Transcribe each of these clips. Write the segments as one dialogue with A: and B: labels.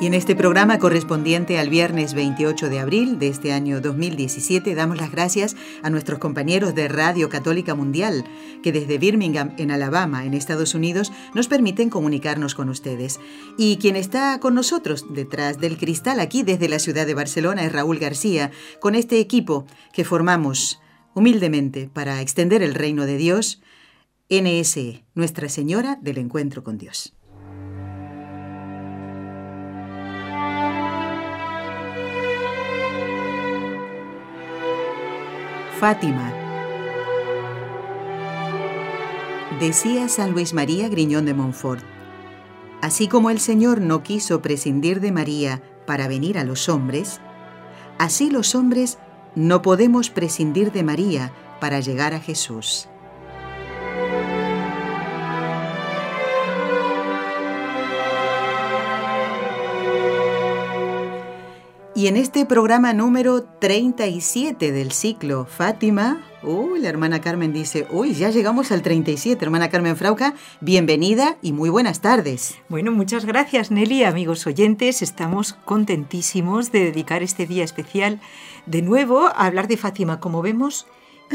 A: Y en este programa correspondiente al viernes 28 de abril de este año 2017 damos las gracias a nuestros compañeros de Radio Católica Mundial que desde Birmingham, en Alabama, en Estados Unidos, nos permiten comunicarnos con ustedes. Y quien está con nosotros detrás del cristal aquí desde la ciudad de Barcelona es Raúl García, con este equipo que formamos humildemente para extender el reino de Dios, NSE, Nuestra Señora del Encuentro con Dios. Fátima. Decía San Luis María Griñón de Montfort, así como el Señor no quiso prescindir de María para venir a los hombres, así los hombres no podemos prescindir de María para llegar a Jesús. Y en este programa número 37 del ciclo Fátima, uy, la hermana Carmen dice, uy, ya llegamos al 37, hermana Carmen Frauca, bienvenida y muy buenas tardes.
B: Bueno, muchas gracias Nelly, amigos oyentes, estamos contentísimos de dedicar este día especial de nuevo a hablar de Fátima. Como vemos,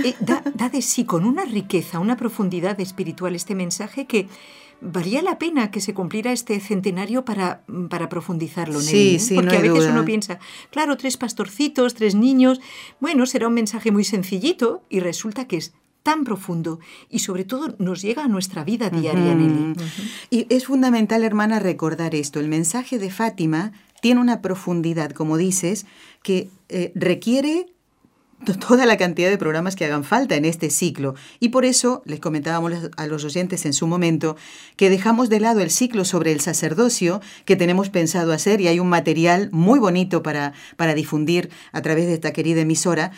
B: eh, da de sí con una riqueza, una profundidad espiritual este mensaje que valía la pena que se cumpliera este centenario para, para profundizarlo.
A: Sí, sí,
B: Porque
A: no
B: a veces
A: duda.
B: uno piensa, claro, tres pastorcitos, tres niños, bueno, será un mensaje muy sencillito y resulta que es tan profundo y sobre todo nos llega a nuestra vida diaria,
A: Uh -huh.
B: Nelly. Uh
A: -huh. Y es fundamental, hermana, recordar esto. El mensaje de Fátima tiene una profundidad, como dices, que eh, requiere toda la cantidad de programas que hagan falta en este ciclo. Y por eso les comentábamos a los oyentes en su momento que dejamos de lado el ciclo sobre el sacerdocio que tenemos pensado hacer y hay un material muy bonito para, para difundir a través de esta querida emisora.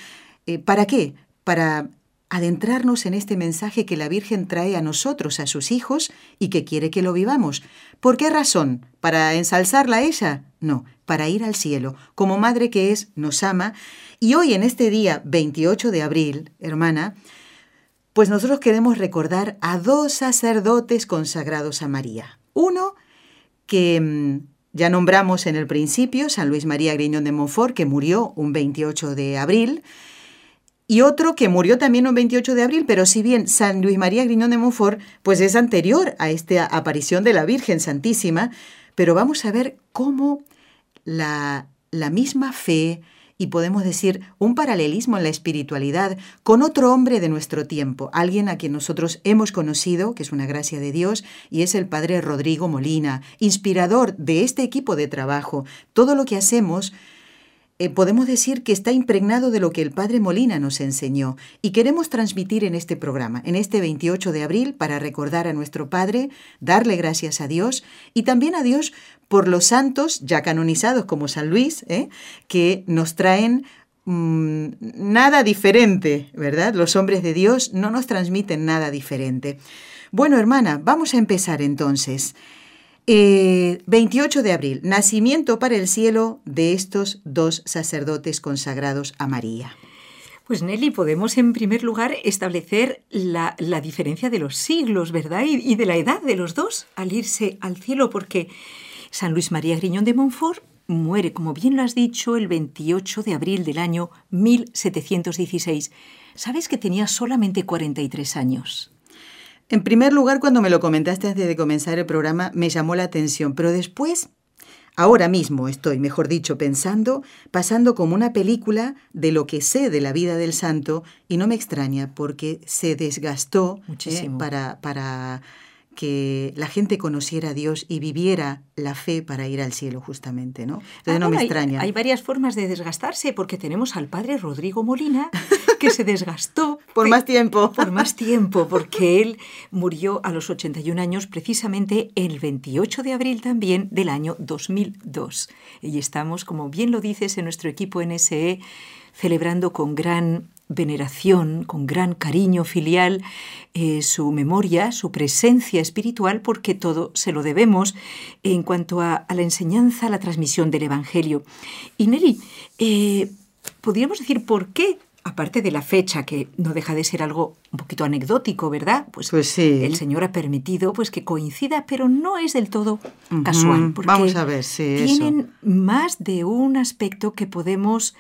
A: Eh, ¿Para qué? Para adentrarnos en este mensaje que la Virgen trae a nosotros, a sus hijos, y que quiere que lo vivamos. ¿Por qué razón? ¿Para ensalzarla a ella? No, para ir al cielo. Como madre que es, nos ama. Y hoy, en este día 28 de abril, hermana, pues nosotros queremos recordar a dos sacerdotes consagrados a María. Uno que mmm, ya nombramos en el principio, San Luis María Griñón de Montfort, que murió un 28 de abril, y otro que murió también un 28 de abril, pero si bien San Luis María Griñón de Montfort pues es anterior a esta aparición de la Virgen Santísima, pero vamos a ver cómo la, la misma fe y podemos decir un paralelismo en la espiritualidad con otro hombre de nuestro tiempo, alguien a quien nosotros hemos conocido, que es una gracia de Dios, y es el padre Rodrigo Molina, inspirador de este equipo de trabajo. Todo lo que hacemos eh, podemos decir que está impregnado de lo que el Padre Molina nos enseñó y queremos transmitir en este programa, en este 28 de abril, para recordar a nuestro Padre, darle gracias a Dios y también a Dios por los santos ya canonizados como San Luis, ¿eh? que nos traen mmm, nada diferente, ¿verdad? Los hombres de Dios no nos transmiten nada diferente. Bueno, hermana, vamos a empezar entonces. Eh, 28 de abril, nacimiento para el cielo de estos dos sacerdotes consagrados a María.
B: Pues Nelly, podemos en primer lugar establecer la, la diferencia de los siglos, ¿verdad? Y, y, de la edad de los dos al irse al cielo, porque San Luis María Griñón de Montfort muere, como bien lo has dicho, el 28 de abril del año 1716. ¿Sabes que tenía solamente 43 años?
A: En primer lugar, cuando me lo comentaste antes de comenzar el programa, me llamó la atención, pero después, ahora mismo estoy, mejor dicho, pensando, pasando como una película de lo que sé de la vida del santo y no me extraña porque se desgastó
B: Muchísimo.
A: Eh, para, para que la gente conociera a Dios y viviera la fe para ir al cielo justamente, ¿no? Entonces no me extraña.
B: Hay, varias formas de desgastarse porque tenemos al padre Rodrigo Molina que se desgastó
A: por más tiempo.
B: Por más tiempo, porque él murió a los 81 años precisamente el 28 de abril también del año 2002. Y estamos, como bien lo dices, en nuestro equipo NSE celebrando con gran veneración, con gran cariño filial, eh, su memoria, su presencia espiritual, porque todo se lo debemos en cuanto a, la enseñanza, a la transmisión del Evangelio. Y Nelly, eh, podríamos decir por qué aparte de la fecha, que no deja de ser algo un poquito anecdótico, ¿verdad?
A: Pues, pues sí.
B: el Señor ha permitido pues, que coincida, pero no es del todo casual.
A: Vamos a ver, sí.
B: Tienen más de un aspecto que podemos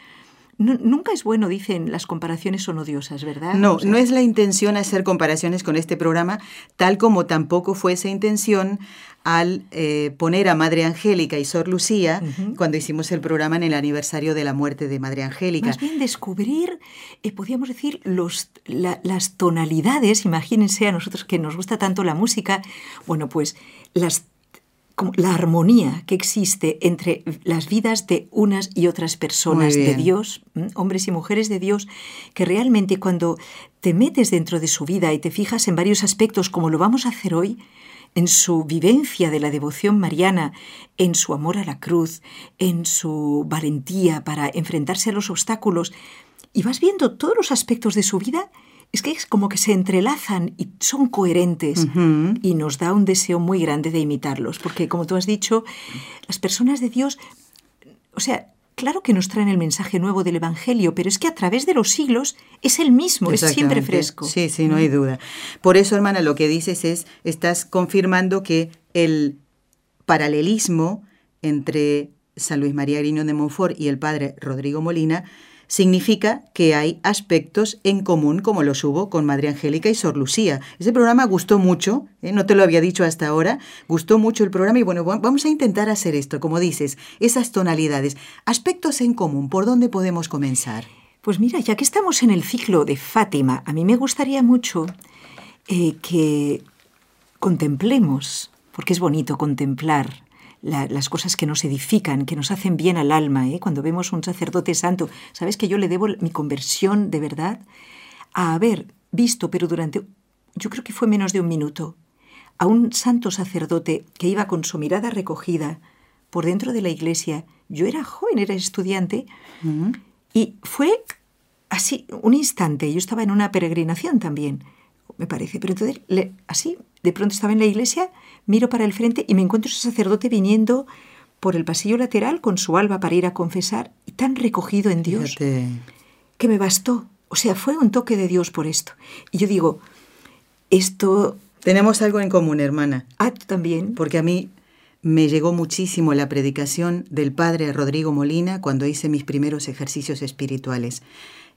B: nunca es bueno, dicen, las comparaciones son odiosas, ¿verdad?
A: No, no es la intención hacer comparaciones con este programa, tal como tampoco fue esa intención al eh, poner a Madre Angélica y Sor Lucía cuando hicimos el programa en el aniversario de la muerte de Madre Angélica.
B: Más bien descubrir, eh, podríamos decir, los, las tonalidades, imagínense a nosotros que nos gusta tanto la música, bueno, pues las la armonía que existe entre las vidas de unas y otras personas de Dios, hombres y mujeres de Dios, que realmente cuando te metes dentro de su vida y te fijas en varios aspectos, como lo vamos a hacer hoy, en su vivencia de la devoción mariana, en su amor a la cruz, en su valentía para enfrentarse a los obstáculos, y vas viendo todos los aspectos de su vida, es que es como que se entrelazan y son coherentes y nos da un deseo muy grande de imitarlos, porque como tú has dicho, las personas de Dios, o sea, claro que nos traen el mensaje nuevo del Evangelio, pero es que a través de los siglos es el mismo, es siempre fresco.
A: Sí, sí, no hay duda. Por eso, hermana, lo que dices es, estás confirmando que el paralelismo entre San Luis María Griñón de Montfort y el padre Rodrigo Molina significa que hay aspectos en común como los hubo con Madre Angélica y Sor Lucía. Ese programa gustó mucho, ¿eh? no te lo había dicho hasta ahora, gustó mucho el programa y bueno, vamos a intentar hacer esto, como dices, esas tonalidades, aspectos en común, ¿por dónde podemos comenzar?
B: Pues mira, ya que estamos en el ciclo de Fátima, a mí me gustaría mucho eh, que contemplemos, porque es bonito contemplar las cosas que nos edifican, que nos hacen bien al alma. ¿eh? Cuando vemos un sacerdote santo, ¿sabes que yo le debo mi conversión de verdad? A haber visto, pero durante, yo creo que fue menos de un minuto, a un santo sacerdote que iba con su mirada recogida por dentro de la iglesia. Yo era joven, era estudiante, y fue así, un instante. Yo estaba en una peregrinación también, me parece, pero entonces, así, de pronto estaba en la iglesia Miro para el frente y me encuentro ese sacerdote viniendo por el pasillo lateral con su alba para ir a confesar y tan recogido en Dios que me bastó. O sea, fue un toque de Dios por esto. Y yo digo, esto...
A: Tenemos algo en común, hermana.
B: Ah, tú también.
A: Porque a mí me llegó muchísimo la predicación del padre Rodrigo Molina cuando hice mis primeros ejercicios espirituales.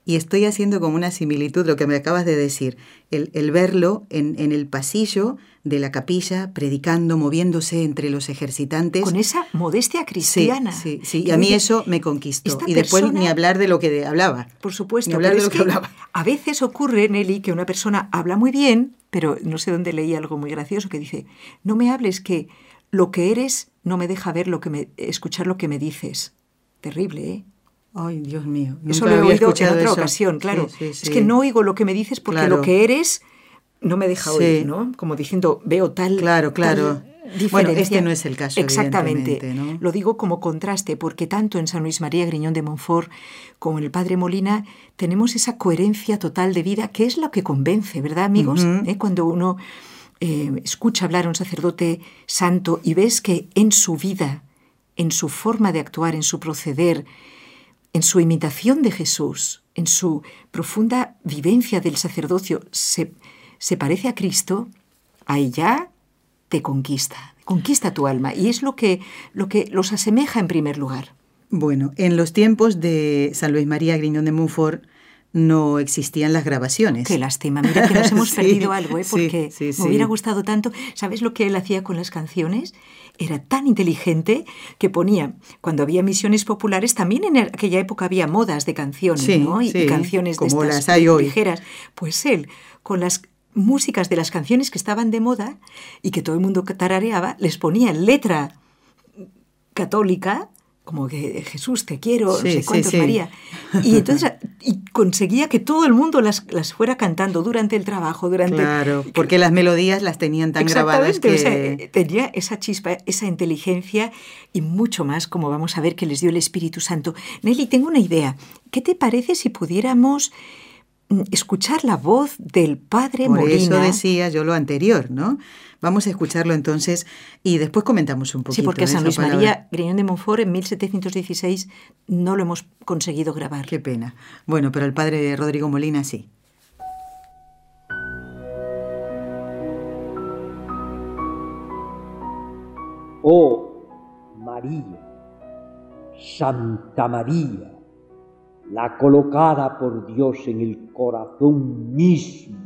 A: Y estoy haciendo como una similitud lo que me acabas de decir, el, verlo en, en, el pasillo de la capilla, predicando, moviéndose entre los ejercitantes.
B: Con esa modestia cristiana.
A: Sí, sí, y a mí eso me conquistó. Y después ni hablar de lo que hablaba.
B: Por supuesto, hablar de lo que, hablaba. A veces ocurre, Nelly, que una persona habla muy bien, pero no sé dónde leí algo muy gracioso que dice, no me hables que lo que eres no me deja ver lo que me, escuchar lo que me dices. Terrible, ¿eh?
A: Ay, Dios mío.
B: Eso lo he oído en otra ocasión, claro. es que no oigo lo que me dices porque lo que eres no me deja oír, ¿no? Como diciendo, veo tal.
A: Claro, claro. bueno, este no es el caso.
B: Exactamente. Lo digo como contraste, porque tanto en San Luis María Griñón de Montfort como en el Padre Molina tenemos esa coherencia total de vida que es lo que convence, ¿verdad, amigos? ¿Eh? Cuando uno eh, escucha hablar a un sacerdote santo y ves que en su vida, en su forma de actuar, en su proceder, en su imitación de Jesús, en su profunda vivencia del sacerdocio, se, se parece a Cristo, ahí ya te conquista, conquista tu alma. Y es lo que, lo que los asemeja en primer lugar.
A: Bueno, en los tiempos de San Luis María Griñón de Montfort, no existían las grabaciones.
B: Qué lástima, mira que nos hemos perdido algo, ¿eh? porque me hubiera gustado tanto. ¿Sabes lo que él hacía con las canciones? Era tan inteligente que ponía, cuando había misiones populares, también en aquella época había modas de canciones, ¿no? Y, canciones
A: como
B: de
A: las hay hoy.
B: ligeras. Pues él, con las músicas de las canciones que estaban de moda y que todo el mundo tarareaba, les ponía letra católica, como que Jesús te quiero, no sé cuántos María. Y entonces y conseguía que todo el mundo las, las fuera cantando durante el trabajo, durante...
A: Claro, porque las melodías las tenían tan grabadas que...
B: tenía esa chispa, esa inteligencia y mucho más, como vamos a ver, que les dio el Espíritu Santo. Nelly, tengo una idea. ¿Qué te parece si pudiéramos escuchar la voz del Padre
A: Por
B: Molina?
A: eso decía yo lo anterior, ¿no? Vamos a escucharlo entonces y después comentamos un poquito.
B: Sí, porque San Luis María Griñón de Montfort en 1716 no lo hemos conseguido grabar.
A: Qué pena. Bueno, pero el padre Rodrigo Molina sí.
C: Oh María, Santa María, la colocada por Dios en el corazón mismo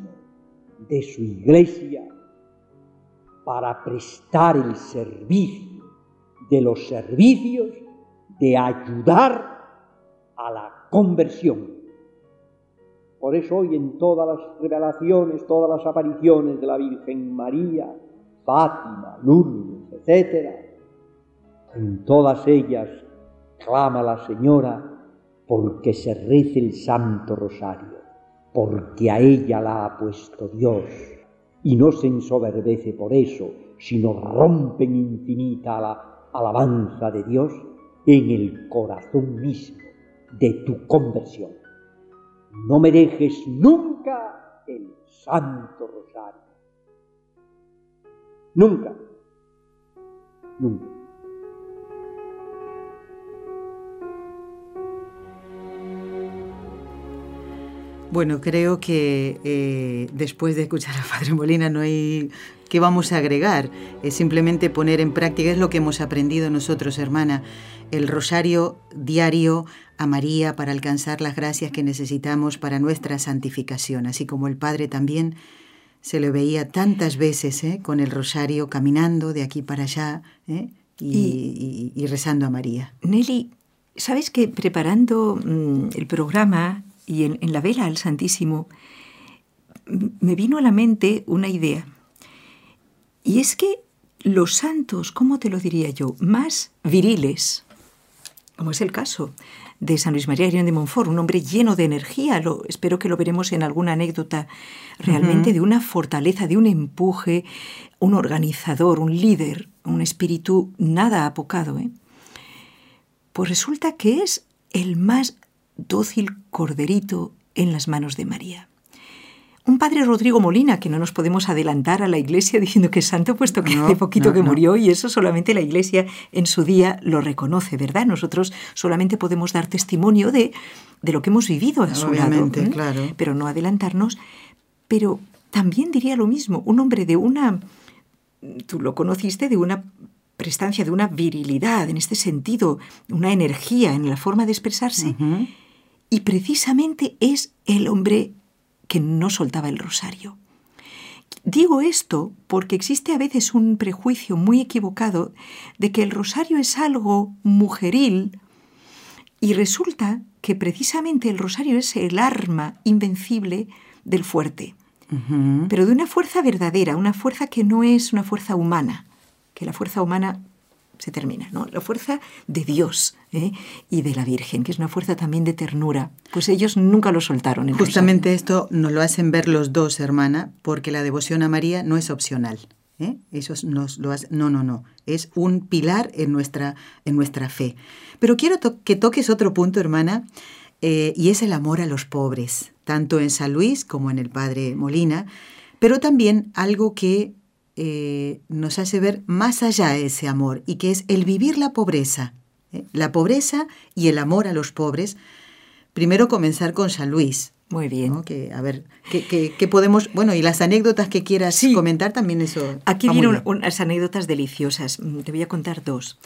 C: de su iglesia, para prestar el servicio de los servicios de ayudar a la conversión. Por eso hoy en todas las revelaciones, todas las apariciones de la Virgen María, Fátima, Lourdes, etc., en todas ellas clama la Señora porque se rece el Santo Rosario, porque a ella la ha puesto Dios y no se ensoberbece por eso, sino rompe infinita la alabanza de Dios en el corazón mismo de tu conversión. No me dejes nunca el Santo Rosario. Nunca. Nunca.
A: Bueno, creo que eh, después de escuchar a Padre Molina no hay que vamos a agregar, es simplemente poner en práctica, es lo que hemos aprendido nosotros, hermana, el rosario diario a María para alcanzar las gracias que necesitamos para nuestra santificación, así como el Padre también se le veía tantas veces ¿eh? con el rosario caminando de aquí para allá ¿eh? y, y, rezando a María.
B: Nelly, ¿sabes que preparando mm, el programa y en, la vela al Santísimo, me vino a la mente una idea. Y es que los santos, ¿cómo te lo diría yo? Más viriles, como es el caso de San Luis María Grión de Montfort, un hombre lleno de energía, lo, espero que lo veremos en alguna anécdota, realmente de una fortaleza, de un empuje, un organizador, un líder, un espíritu nada apocado. ¿eh? Pues resulta que es el más dócil corderito en las manos de María. Un padre Rodrigo Molina, que no nos podemos adelantar a la iglesia diciendo que es santo, puesto que hace poquito que murió y eso solamente la iglesia en su día lo reconoce, ¿verdad? Nosotros solamente podemos dar testimonio de, de lo que hemos vivido a su lado,
A: claro.
B: pero no adelantarnos. Pero también diría lo mismo, un hombre de una, tú lo conociste, de una prestancia, de una virilidad en este sentido, una energía en la forma de expresarse. Y precisamente es el hombre que no soltaba el rosario. Digo esto porque existe a veces un prejuicio muy equivocado de que el rosario es algo mujeril y resulta que precisamente el rosario es el arma invencible del fuerte, pero de una fuerza verdadera, una fuerza que no es una fuerza humana, que la fuerza humana se termina, ¿no? La fuerza de Dios ¿eh? y de la Virgen, que es una fuerza también de ternura. Pues ellos nunca lo soltaron.
A: Justamente esto nos lo hacen ver los dos, hermana, porque la devoción a María no es opcional. ¿eh? Eso nos lo no, no, no. Es un pilar en nuestra, en nuestra fe. Pero quiero que toques otro punto, hermana, eh, y es el amor a los pobres, tanto en San Luis como en el Padre Molina, pero también algo que eh, nos hace ver más allá de ese amor y que es el vivir la pobreza, ¿eh? la pobreza y el amor a los pobres. Primero comenzar con San Luis.
B: Muy bien.
A: Que, a ver, ¿qué, podemos...? Bueno, y las anécdotas que quieras comentar también eso.
B: Aquí vienen unas anécdotas deliciosas. Mm, te voy a contar dos.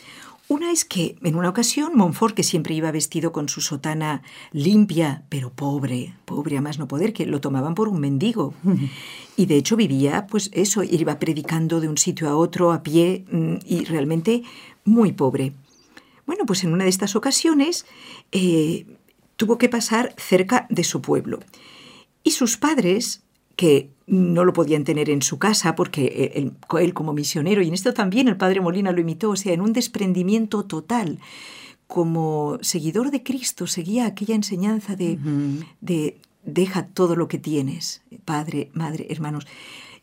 B: Una es que en una ocasión Montfort, que siempre iba vestido con su sotana limpia, pero pobre, pobre a más no poder, que lo tomaban por un mendigo. Y de hecho vivía, pues eso, iba predicando de un sitio a otro a pie mm, y realmente muy pobre. Bueno, pues en una de estas ocasiones eh, tuvo que pasar cerca de su pueblo. Y sus padres, que no lo podían tener en su casa porque él, él, como misionero, y en esto también el padre Molina lo imitó, o sea, en un desprendimiento total, como seguidor de Cristo, seguía aquella enseñanza de, de deja todo lo que tienes, padre, madre, hermanos.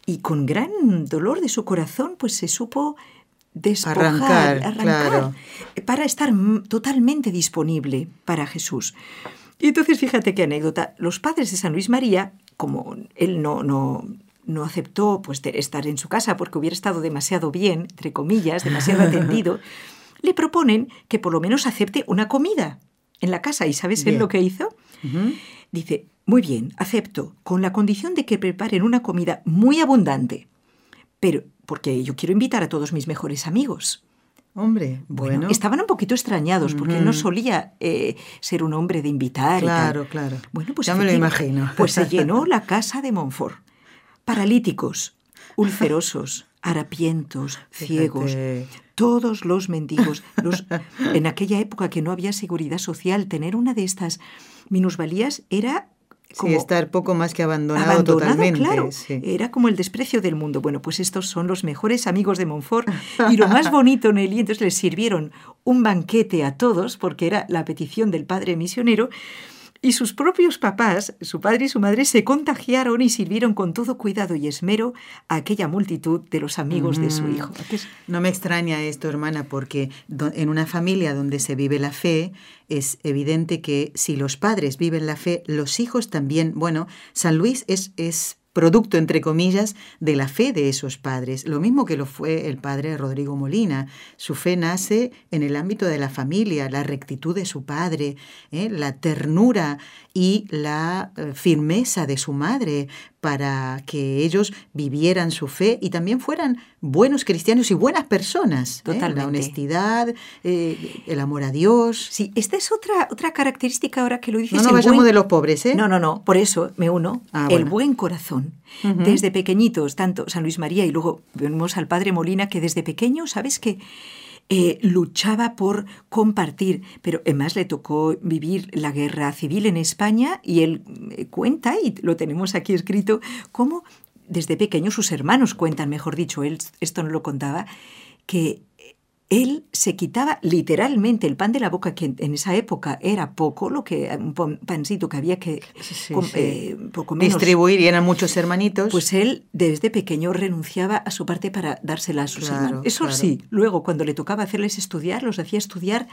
B: Y con gran dolor de su corazón, pues se supo despojar, arrancar, para estar totalmente disponible para Jesús. Y entonces fíjate qué anécdota. Los padres de San Luis María, como él no, no, no aceptó pues, estar en su casa porque hubiera estado demasiado bien, entre comillas, demasiado atendido, le proponen que por lo menos acepte una comida en la casa. ¿Y sabes él lo que hizo? Dice, muy bien, acepto, con la condición de que preparen una comida muy abundante. Pero, porque yo quiero invitar a todos mis mejores amigos.
A: Hombre, bueno.
B: Estaban un poquito extrañados porque no solía eh, ser un hombre de invitar.
A: Claro,
B: y tal.
A: claro.
B: Bueno, pues
A: ya me lo imagino.
B: Pues se llenó la casa de Montfort. Paralíticos, ulcerosos, harapientos, ciegos, todos los mendigos. Los, en aquella época que no había seguridad social, tener una de estas minusvalías era
A: como sí, estar poco más que abandonado, totalmente.
B: Claro, era como el desprecio del mundo. Bueno, pues estos son los mejores amigos de Montfort. Y lo más bonito, Nelly, entonces les sirvieron un banquete a todos, porque era la petición del padre misionero, y sus propios papás, su padre y su madre, se contagiaron y sirvieron con todo cuidado y esmero a aquella multitud de los amigos de su hijo.
A: No me extraña esto, hermana, porque en una familia donde se vive la fe, es evidente que si los padres viven la fe, los hijos también, bueno, San Luis es, es producto, entre comillas, de la fe de esos padres, lo mismo que lo fue el padre Rodrigo Molina. Su fe nace en el ámbito de la familia, la rectitud de su padre, ¿eh? la ternura y la eh, firmeza de su madre para que ellos vivieran su fe y también fueran buenos cristianos y buenas personas. ¿eh? La honestidad, eh, el amor a Dios.
B: Sí, esta es otra, otra característica ahora que lo dices.
A: No nos vayamos de los pobres, ¿eh?
B: No, no, no, por eso me uno.
A: Ah,
B: el
A: bueno.
B: buen corazón. Desde pequeñitos, tanto San Luis María y luego vemos al Padre Molina que desde pequeño, ¿sabes qué? Eh, luchaba por compartir, pero además le tocó vivir la guerra civil en España y él eh, cuenta, y lo tenemos aquí escrito, cómo desde pequeño sus hermanos cuentan, mejor dicho, él esto no lo contaba, que él se quitaba literalmente el pan de la boca, que en esa época era poco, lo que un pancito que había que
A: Sí,
B: com-
A: sí.
B: eh, poco menos.
A: Distribuir y eran muchos hermanitos.
B: Pues él desde pequeño renunciaba a su parte para dársela a sus
A: Claro,
B: hermanos. Eso
A: claro.
B: sí, luego cuando le tocaba hacerles estudiar, los hacía estudiar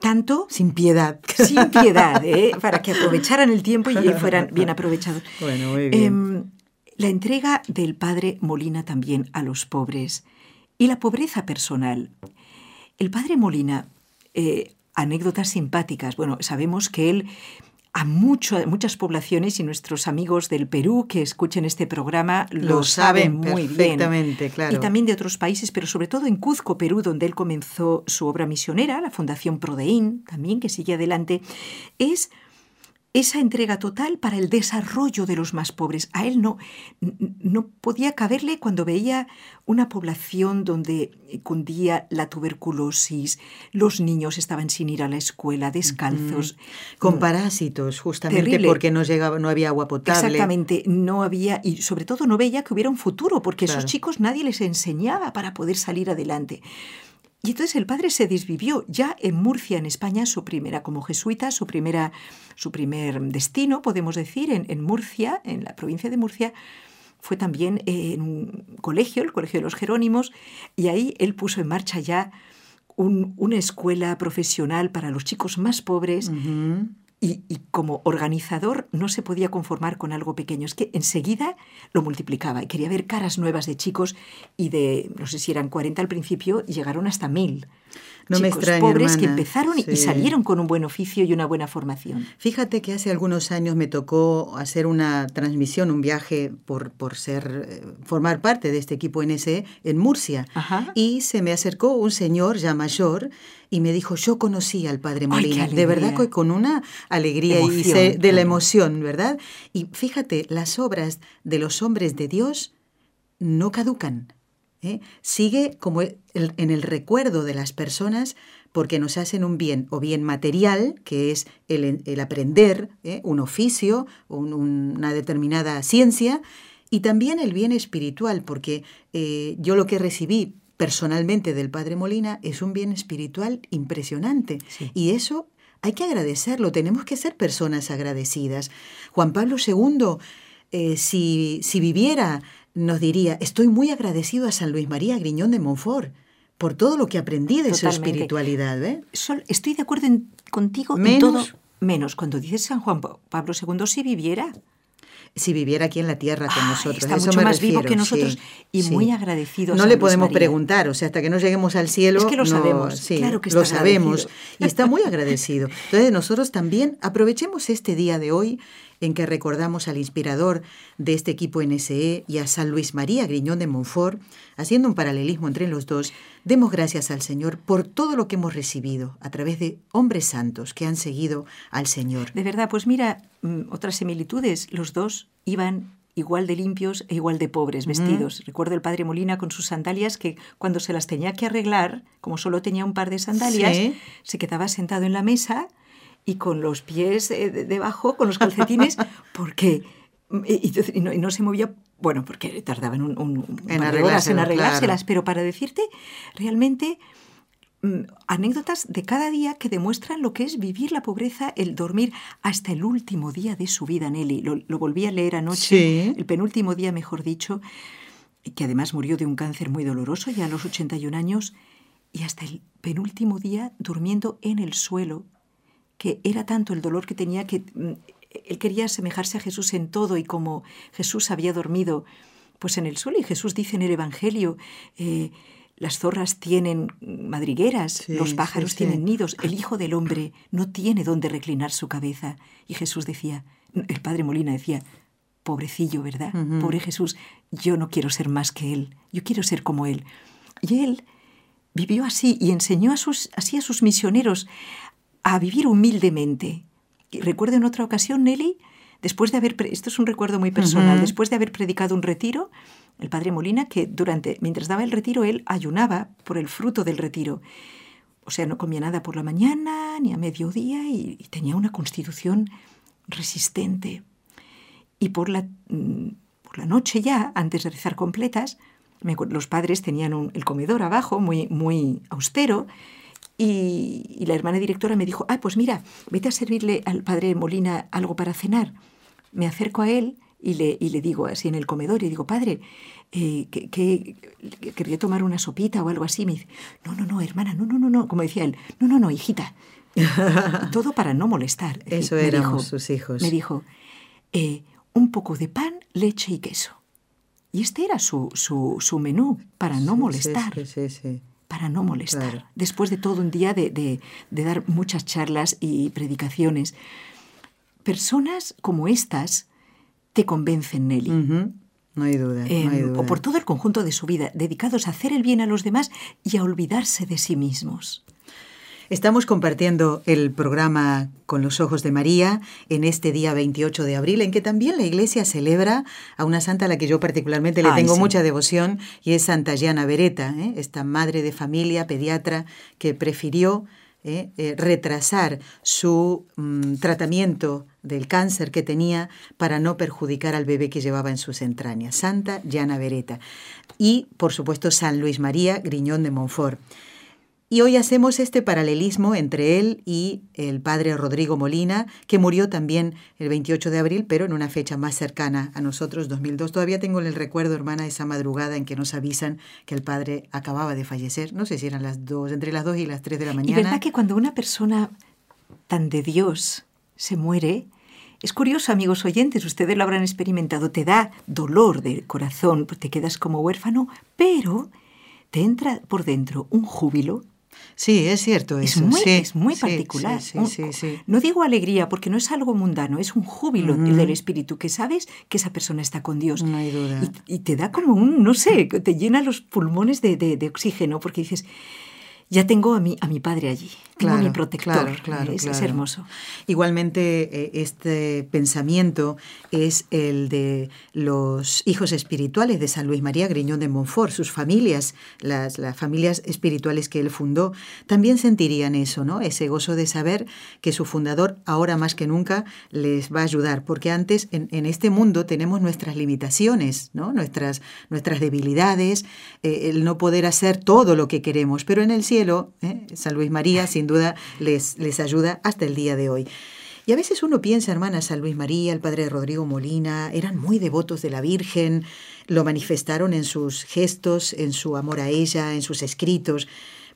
B: tanto
A: sin piedad.
B: sin piedad, ¿eh? para que aprovecharan el tiempo y fueran bien aprovechados.
A: Bueno, muy bien.
B: Em, la entrega del padre Molina también a los pobres y la pobreza personal. El padre Molina, eh, anécdotas simpáticas. Bueno, sabemos que él a mucho- a muchas poblaciones y nuestros amigos del Perú que escuchen este programa lo,
A: Lo saben
B: muy bien.
A: perfectamente, claro.
B: Y también de otros países, pero sobre todo en Cuzco, Perú, donde él comenzó su obra misionera, la Fundación Prodeín, también que sigue adelante, es esa entrega total para el desarrollo de los más pobres. A él no, no podía caberle cuando veía una población donde cundía la tuberculosis, los niños estaban sin ir a la escuela, descalzos.
A: Con parásitos, justamente
B: Terrible.
A: porque no llegaba, no había agua potable.
B: Exactamente, no había, y sobre todo no veía que hubiera un futuro, porque esos
A: Claro.
B: chicos nadie les enseñaba para poder salir adelante. Y entonces el padre se desvivió ya en Murcia, en España, su primera, como jesuita, su, primera, su primer destino, podemos decir, en, Murcia, en la provincia de Murcia, fue también eh, en un colegio, el Colegio de los Jerónimos, y ahí él puso en marcha ya un- una escuela profesional para los chicos más pobres. Y, y como organizador no se podía conformar con algo pequeño, es que enseguida lo multiplicaba y quería ver caras nuevas de chicos y de, no sé si eran 40 al principio, y llegaron hasta mil.
A: No me
B: chicos
A: extraña,
B: pobres que empezaron y- salieron con un buen oficio y una buena formación.
A: Fíjate que hace algunos años me tocó hacer una transmisión, un viaje por, por ser, eh, formar parte de este equipo NSE en Murcia.
B: Ajá.
A: Y se me acercó un señor ya mayor y me dijo, yo conocí al padre
B: Ay,
A: Molina. de verdad que con una alegría y se- de la emoción, ¿verdad? Y fíjate, las obras de los hombres de Dios no caducan. ¿eh? Sigue como el- en el recuerdo de las personas porque nos hacen un bien, o bien material, que es el, el aprender ¿eh? un oficio, un- una determinada ciencia, y también el bien espiritual, porque eh, yo lo que recibí personalmente del Padre Molina es un bien espiritual impresionante. Y eso hay que agradecerlo, tenemos que ser personas agradecidas. Juan Pablo II, eh, si, si viviera, nos diría, estoy muy agradecido a San Luis María Griñón de Montfort por todo lo que aprendí de su espiritualidad. ¿eh?
B: estoy de acuerdo contigo en todo, menos cuando dices San Juan Pablo II si viviera
A: si viviera aquí en la tierra con nosotros.
B: Está mucho más vivo que nosotros y muy agradecido.
A: No le podemos preguntar, o sea, hasta que no lleguemos al cielo.
B: Es que lo sabemos, claro que está
A: lo sabemos y está muy agradecido. Entonces nosotros también aprovechemos este día de hoy en que recordamos al inspirador de este equipo NSE y a San Luis María Griñón de Montfort, haciendo un paralelismo entre los dos, demos gracias al Señor por todo lo que hemos recibido a través de hombres santos que han seguido al Señor.
B: De verdad, pues mira, mm, otras similitudes, los dos iban igual de limpios e igual de pobres vestidos. Recuerdo el padre Molina con sus sandalias que cuando se las tenía que arreglar, como solo tenía un par de sandalias, se quedaba sentado en la mesa y con los pies eh, debajo, con los calcetines, porque y, no, se movía, bueno, porque tardaban un, un, en, en arreglárselas, pero para decirte realmente mm, anécdotas de cada día que demuestran lo que es vivir la pobreza, el dormir hasta el último día de su vida, Nelly. Lo, lo volví a leer anoche, el penúltimo día, mejor dicho, que además murió de un cáncer muy doloroso ya a los 81 años, y hasta el penúltimo día durmiendo en el suelo, que era tanto el dolor que tenía que mm, él quería asemejarse a Jesús en todo y como Jesús había dormido pues en el suelo y Jesús dice en el Evangelio eh, las zorras tienen madrigueras, los pájaros tienen nidos, el Hijo del Hombre no tiene dónde reclinar su cabeza. Y Jesús decía, el Padre Molina decía, pobrecillo, ¿verdad? Pobre Jesús, yo no quiero ser más que Él, yo quiero ser como Él. Y Él vivió así y enseñó a sus, así a sus misioneros a vivir humildemente. Y recuerdo en otra ocasión, Nelly, después de haber, esto es un recuerdo muy personal, después de haber predicado un retiro, el padre Molina, que durante, mientras daba el retiro, él ayunaba por el fruto del retiro. O sea, no comía nada por la mañana ni a mediodía y, tenía una constitución resistente. Y por la, mm, por la noche ya, antes de rezar completas, los padres tenían el comedor abajo, muy, muy austero, y, la hermana directora me dijo, ah, pues mira, vete a servirle al padre Molina algo para cenar. Me acerco a él y le, y le digo así en el comedor y digo, padre, eh, que, quería tomar una sopita o algo así. Me dice, no, no, no, hermana, no, no, no, no, como decía él, no, no, no, hijita. Todo para no molestar.
A: Eso eran sus hijos.
B: Me dijo, eh, un poco de pan, leche y queso. Y este era su, su, su menú para no molestar.
A: Sí, sí, sí
B: para no molestar. Después de todo un día de, dar muchas charlas y predicaciones, personas como estas te convencen, Nelly.
A: No hay, duda, no hay em, duda.
B: O por todo el conjunto de su vida, dedicados a hacer el bien a los demás y a olvidarse de sí mismos.
A: Estamos compartiendo el programa Con los Ojos de María en este día 28 de abril, en que también la Iglesia celebra a una santa a la que yo particularmente le tengo mucha devoción, y es Santa Giana Beretta, ¿eh? esta madre de familia, pediatra, que prefirió ¿eh? Eh, retrasar su mm, tratamiento del cáncer que tenía para no perjudicar al bebé que llevaba en sus entrañas. Santa Giana Beretta. Y, por supuesto, San Luis María Griñón de Montfort. Y hoy hacemos este paralelismo entre él y el padre Rodrigo Molina, que murió también el 28 de abril, pero en una fecha más cercana a nosotros, 2002. Todavía tengo el recuerdo, hermana, esa madrugada en que nos avisan que el padre acababa de fallecer. No sé si eran las dos, entre las dos y las tres de la mañana.
B: Y verdad que cuando una persona tan de Dios se muere, es curioso, amigos oyentes, ustedes lo habrán experimentado, te da dolor del corazón, te quedas como huérfano, pero te entra por dentro un júbilo
A: Sí, es cierto
B: eso. Es muy, particular. no digo alegría porque no es algo mundano, es un júbilo del espíritu que sabes que esa persona está con Dios.
A: No hay duda.
B: Y, te da como un, no sé, te llena los pulmones de, oxígeno porque dices, ya tengo a mi, a mi padre allí, tengo a mi protector.
A: Claro, claro,
B: es,
A: claro.
B: hermoso.
A: Igualmente, eh, este pensamiento es el de los hijos espirituales de San Luis María Griñón de Montfort, sus familias, las, las familias espirituales que él fundó, también sentirían eso, ¿no? Ese gozo de saber que su fundador ahora más que nunca les va a ayudar, porque antes en, en este mundo tenemos nuestras limitaciones, ¿no? Nuestras, nuestras debilidades, eh, el no poder hacer todo lo que queremos, pero en el cielo cielo, ¿eh? San Luis María sin duda les, les ayuda hasta el día de hoy. Y a veces uno piensa, hermana, San Luis María, el padre Rodrigo Molina, eran muy devotos de la Virgen, lo manifestaron en sus gestos, en su amor a ella, en sus escritos.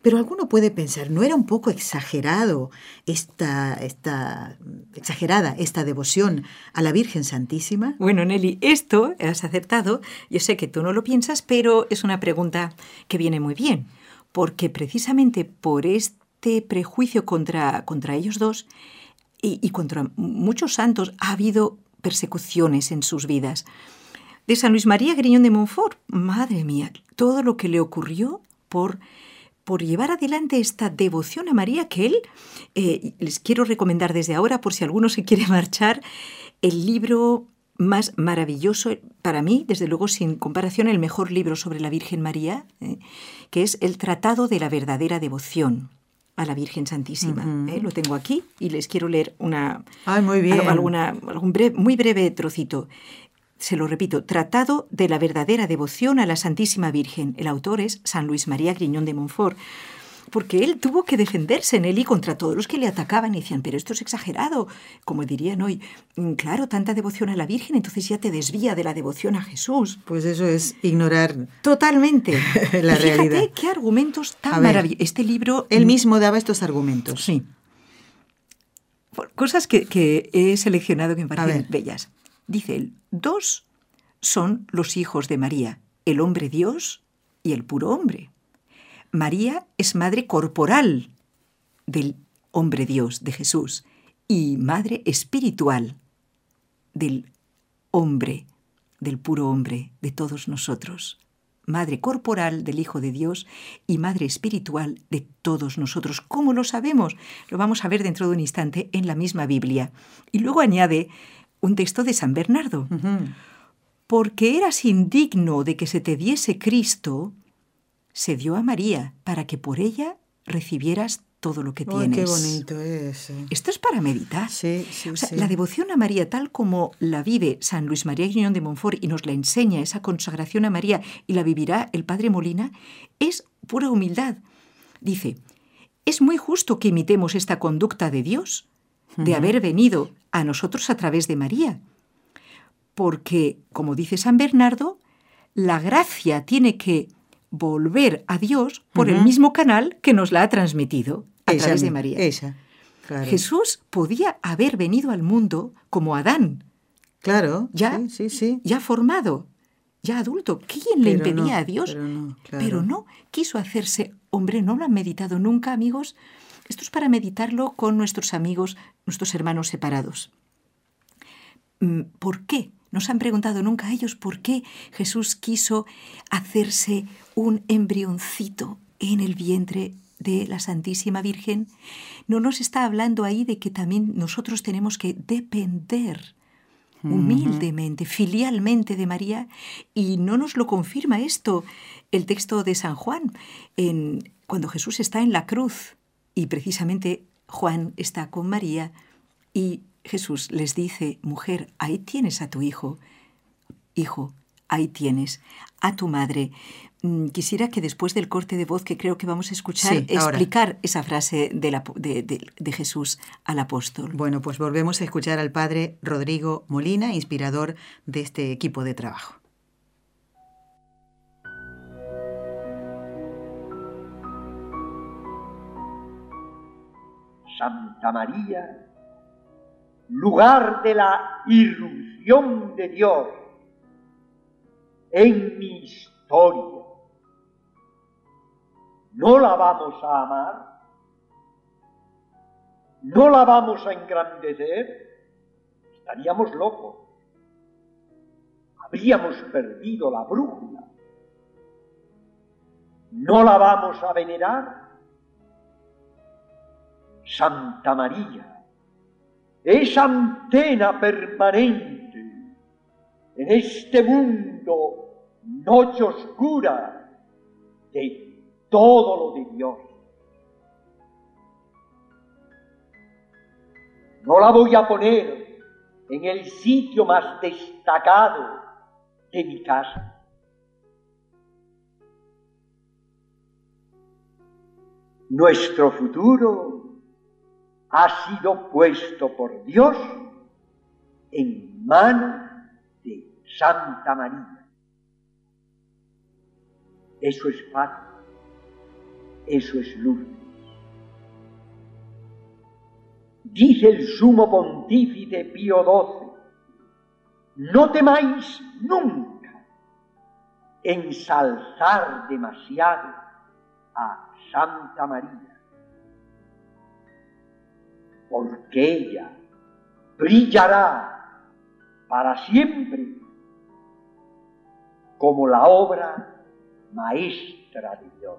A: Pero alguno puede pensar, ¿no era un poco exagerado esta, esta exagerada esta devoción a la Virgen Santísima?
B: Bueno, Nelly, esto has aceptado. Yo sé que tú no lo piensas, pero es una pregunta que viene muy bien porque precisamente por este prejuicio contra, contra ellos dos y, y, contra muchos santos ha habido persecuciones en sus vidas. De San Luis María Griñón de Montfort, madre mía, todo lo que le ocurrió por, por llevar adelante esta devoción a María que él, eh, les quiero recomendar desde ahora, por si alguno se quiere marchar, el libro más maravilloso, para mí, desde luego, sin comparación, el mejor libro sobre la Virgen María, eh, que es El Tratado de la Verdadera Devoción a la Virgen Santísima. Uh -huh. ¿eh? Lo tengo aquí y les quiero leer una,
A: Ay, muy bien.
B: alguna, algún breve, muy breve trocito. Se lo repito, Tratado de la Verdadera Devoción a la Santísima Virgen. El autor es San Luis María Griñón de Montfort porque él tuvo que defenderse en él y contra todos los que le atacaban y decían, pero esto es exagerado, como dirían hoy, "Mm, claro, tanta devoción a la Virgen, entonces ya te desvía de la devoción a Jesús.
A: Pues eso es ignorar
B: Totalmente.
A: la
B: Y fíjate
A: realidad.
B: qué argumentos tan maravillosos. Este libro...
A: Él mismo daba estos argumentos.
B: Sí. Cosas que, que he seleccionado que me parecen bellas. Dice él, dos son los hijos de María, el hombre Dios y el puro hombre. María es madre corporal del hombre Dios, de Jesús, y madre espiritual del hombre, del puro hombre, de todos nosotros. Madre corporal del Hijo de Dios y madre espiritual de todos nosotros. ¿Cómo lo sabemos? Lo vamos a ver dentro de un instante en la misma Biblia. Y luego añade un texto de San Bernardo. Porque eras indigno de que se te diese Cristo, se dio a María para que por ella recibieras todo lo que tienes.
A: qué bonito es.
B: Esto es para meditar.
A: Sí, sí,
B: O sea,
A: sí.
B: La devoción a María, tal como la vive San Luis María Griñón de Montfort y nos la enseña esa consagración a María y la vivirá el Padre Molina, es pura humildad. Dice, es muy justo que imitemos esta conducta de Dios, de haber venido a nosotros a través de María. Porque, como dice San Bernardo, la gracia tiene que volver a Dios por el mismo canal que nos la ha transmitido a través de María.
A: Claro.
B: Jesús podía haber venido al mundo como Adán,
A: Claro.
B: Ya.
A: Sí, sí, sí.
B: ya formado, ya adulto. ¿Quién le
A: Pero
B: impedía
A: no,
B: a Dios?
A: pero no, claro.
B: Pero no, quiso hacerse hombre. ¿No lo han meditado nunca, amigos? Esto es para meditarlo con nuestros amigos, nuestros hermanos separados. Mm, ¿Por qué? ¿Nos han preguntado nunca a ellos por qué Jesús quiso hacerse un embrioncito en el vientre de la Santísima Virgen? ¿No nos está hablando ahí de que también nosotros tenemos que depender humildemente, filialmente de María? Y no nos lo confirma esto el texto de San Juan, en, cuando Jesús está en la cruz y precisamente Juan está con María y Jesús les dice, mujer, ahí tienes a tu hijo, hijo, ahí tienes a tu madre. Mm, Quisiera que después del corte de voz que creo que vamos a escuchar,
A: Sí, ahora.
B: explicar esa frase de- de Jesús al apóstol.
A: Bueno, pues volvemos a escuchar al padre Rodrigo Molina, inspirador de este equipo de trabajo.
C: Santa María, lugar de la irrupción de Dios en mi historia. ¿No la vamos a amar? ¿No la vamos a engrandecer? Estaríamos locos. Habríamos perdido la brújula. ¿No la vamos a venerar? Santa María, esa antena permanente en este mundo, noche oscura de todo lo de Dios. No la voy a poner en el sitio más destacado de mi casa. Nuestro futuro ha sido puesto por Dios en manos de Santa María. Eso es paz, eso es luz. Dice el sumo pontífice Pío XII, no temáis nunca ensalzar demasiado a Santa María, porque ella brillará para siempre como la obra maestra de Dios.